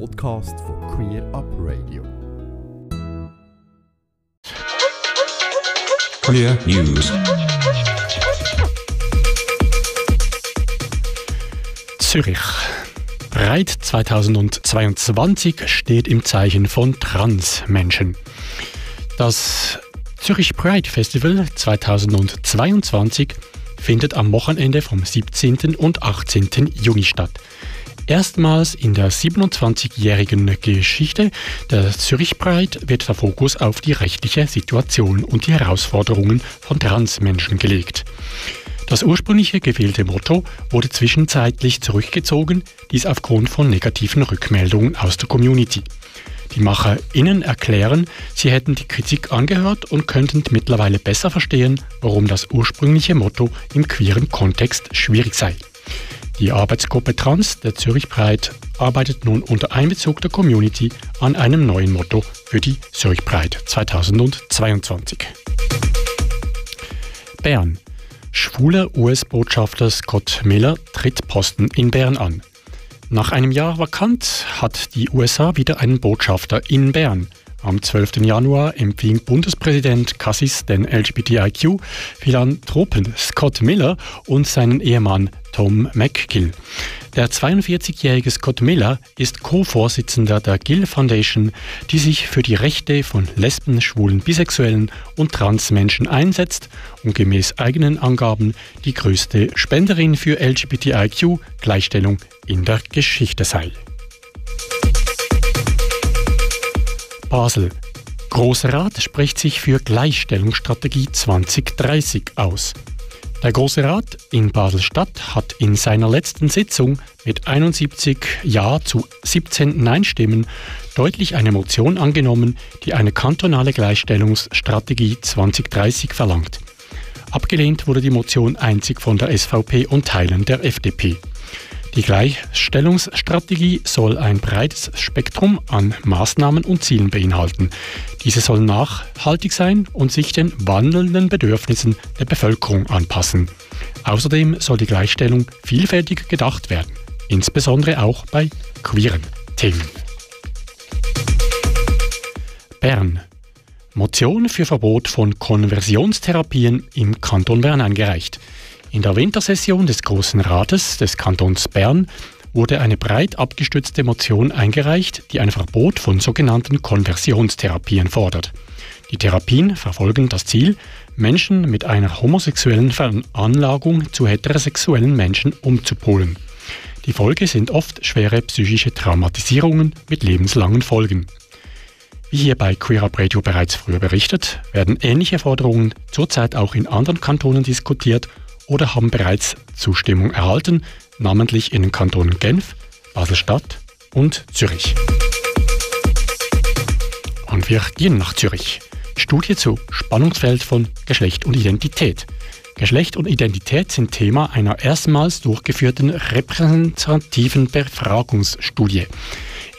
Podcast von Queer Up Radio. Queer News. Zürich. Breit 2022 steht im Zeichen von Transmenschen. Das Zürich Pride Festival 2022 findet am Wochenende vom 17. und 18. Juni statt. Erstmals in der 27-jährigen Geschichte der Zürich Pride wird der Fokus auf die rechtliche Situation und die Herausforderungen von Transmenschen gelegt. Das ursprüngliche gewählte Motto wurde zwischenzeitlich zurückgezogen, dies aufgrund von negativen Rückmeldungen aus der Community. Die MacherInnen erklären, sie hätten die Kritik angehört und könnten mittlerweile besser verstehen, warum das ursprüngliche Motto im queeren Kontext schwierig sei. Die Arbeitsgruppe Trans der Zürich Pride arbeitet nun unter Einbezug der Community an einem neuen Motto für die Zürich Pride 2022. Bern. Schwuler US-Botschafter Scott Miller tritt Posten in Bern an. Nach einem Jahr vakant hat die USA wieder einen Botschafter in Bern. Am 12. Januar empfing Bundespräsident Cassis den LGBTIQ-Philanthropen Scott Miller und seinen Ehemann Tom McGill. Der 42-jährige Scott Miller ist Co-Vorsitzender der Gill Foundation, die sich für die Rechte von Lesben, Schwulen, Bisexuellen und Transmenschen einsetzt und gemäß eigenen Angaben die größte Spenderin für LGBTIQ-Gleichstellung in der Geschichte sei. Basel. Großer Rat spricht sich für Gleichstellungsstrategie 2030 aus. Der Große Rat in Basel-Stadt hat in seiner letzten Sitzung mit 71 Ja zu 17 Nein-Stimmen deutlich eine Motion angenommen, die eine kantonale Gleichstellungsstrategie 2030 verlangt. Abgelehnt wurde die Motion einzig von der SVP und Teilen der FDP. Die Gleichstellungsstrategie soll ein breites Spektrum an Maßnahmen und Zielen beinhalten. Diese soll nachhaltig sein und sich den wandelnden Bedürfnissen der Bevölkerung anpassen. Außerdem soll die Gleichstellung vielfältig gedacht werden, insbesondere auch bei queeren Themen. Bern. Motion für Verbot von Konversionstherapien im Kanton Bern eingereicht. In der Wintersession des Großen Rates des Kantons Bern wurde eine breit abgestützte Motion eingereicht, die ein Verbot von sogenannten Konversionstherapien fordert. Die Therapien verfolgen das Ziel, Menschen mit einer homosexuellen Veranlagung zu heterosexuellen Menschen umzupolen. Die Folge sind oft schwere psychische Traumatisierungen mit lebenslangen Folgen. Wie hier bei Queer Up Radio bereits früher berichtet, werden ähnliche Forderungen zurzeit auch in anderen Kantonen diskutiert oder haben bereits Zustimmung erhalten, namentlich in den Kantonen Genf, Basel-Stadt und Zürich. Und wir gehen nach Zürich. Studie zu Spannungsfeld von Geschlecht und Identität. Geschlecht und Identität sind Thema einer erstmals durchgeführten repräsentativen Befragungsstudie.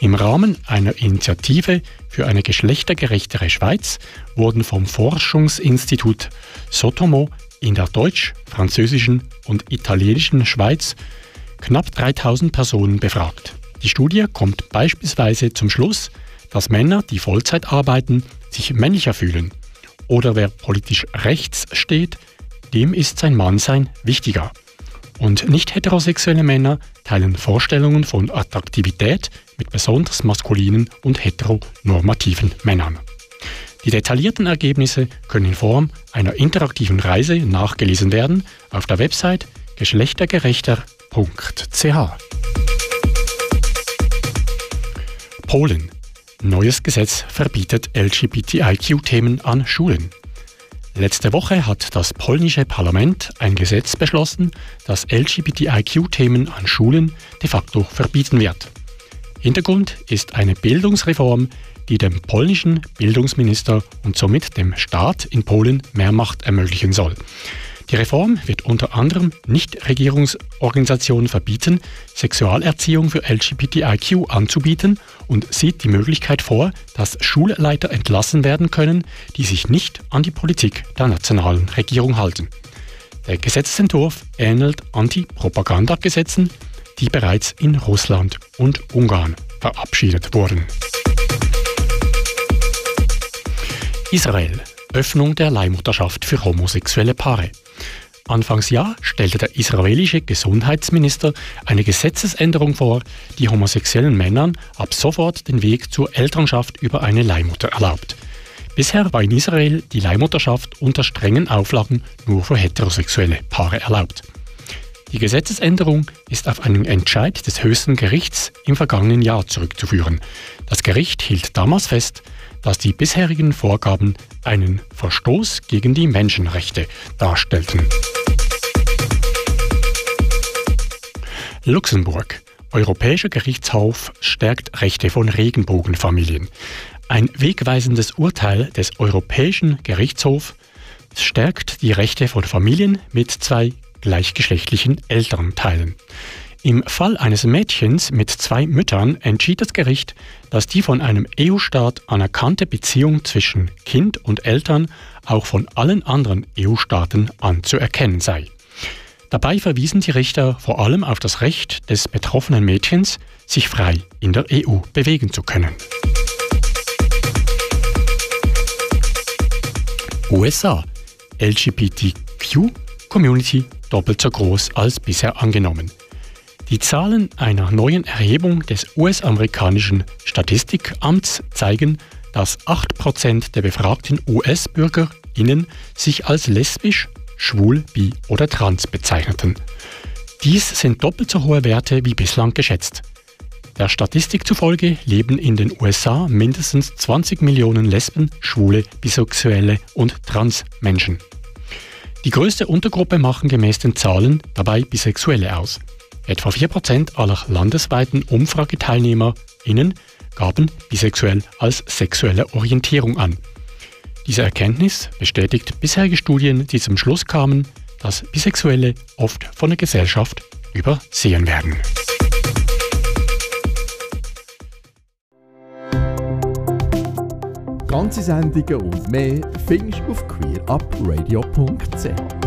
Im Rahmen einer Initiative für eine geschlechtergerechtere Schweiz wurden vom Forschungsinstitut Sotomo in der deutsch-, französischen und italienischen Schweiz knapp 3000 Personen befragt. Die Studie kommt beispielsweise zum Schluss, dass Männer, die Vollzeit arbeiten, sich männlicher fühlen. Oder wer politisch rechts steht, dem ist sein Mannsein wichtiger. Und nicht heterosexuelle Männer teilen Vorstellungen von Attraktivität mit besonders maskulinen und heteronormativen Männern. Die detaillierten Ergebnisse können in Form einer interaktiven Reise nachgelesen werden auf der Website geschlechtergerechter.ch. Polen. Neues Gesetz verbietet LGBTIQ-Themen an Schulen. Letzte Woche hat das polnische Parlament ein Gesetz beschlossen, das LGBTIQ-Themen an Schulen de facto verbieten wird. Hintergrund ist eine Bildungsreform, die dem polnischen Bildungsminister und somit dem Staat in Polen mehr Macht ermöglichen soll. Die Reform wird unter anderem Nichtregierungsorganisationen verbieten, Sexualerziehung für LGBTIQ anzubieten und sieht die Möglichkeit vor, dass Schulleiter entlassen werden können, die sich nicht an die Politik der nationalen Regierung halten. Der Gesetzentwurf ähnelt Anti-Propaganda-Gesetzen, die bereits in Russland und Ungarn verabschiedet wurden. Israel. Öffnung der Leihmutterschaft für homosexuelle Paare. Anfangsjahr stellte der israelische Gesundheitsminister eine Gesetzesänderung vor, die homosexuellen Männern ab sofort den Weg zur Elternschaft über eine Leihmutter erlaubt. Bisher war in Israel die Leihmutterschaft unter strengen Auflagen nur für heterosexuelle Paare erlaubt. Die Gesetzesänderung ist auf einen Entscheid des höchsten Gerichts im vergangenen Jahr zurückzuführen. Das Gericht hielt damals fest, dass die bisherigen Vorgaben einen Verstoß gegen die Menschenrechte darstellten. Luxemburg. Europäischer Gerichtshof stärkt Rechte von Regenbogenfamilien. Ein wegweisendes Urteil des Europäischen Gerichtshofs stärkt die Rechte von Familien mit zwei gleichgeschlechtlichen Elternteilen. Im Fall eines Mädchens mit zwei Müttern entschied das Gericht, dass die von einem EU-Staat anerkannte Beziehung zwischen Kind und Eltern auch von allen anderen EU-Staaten anzuerkennen sei. Dabei verwiesen die Richter vor allem auf das Recht des betroffenen Mädchens, sich frei in der EU bewegen zu können. USA LGBTQ Community doppelt so groß als bisher angenommen. Die Zahlen einer neuen Erhebung des US-amerikanischen Statistikamts zeigen, dass 8% der befragten US-BürgerInnen sich als lesbisch, schwul, bi oder trans bezeichneten. Dies sind doppelt so hohe Werte wie bislang geschätzt. Der Statistik zufolge leben in den USA mindestens 20 Millionen Lesben, Schwule, Bisexuelle und Transmenschen. Die größte Untergruppe machen gemäß den Zahlen dabei Bisexuelle aus. Etwa 4% aller landesweiten UmfrageteilnehmerInnen gaben bisexuell als sexuelle Orientierung an. Diese Erkenntnis bestätigt bisherige Studien, die zum Schluss kamen, dass Bisexuelle oft von der Gesellschaft übersehen werden. Ganze Sendungen und mehr findest du auf queerupradio.ch.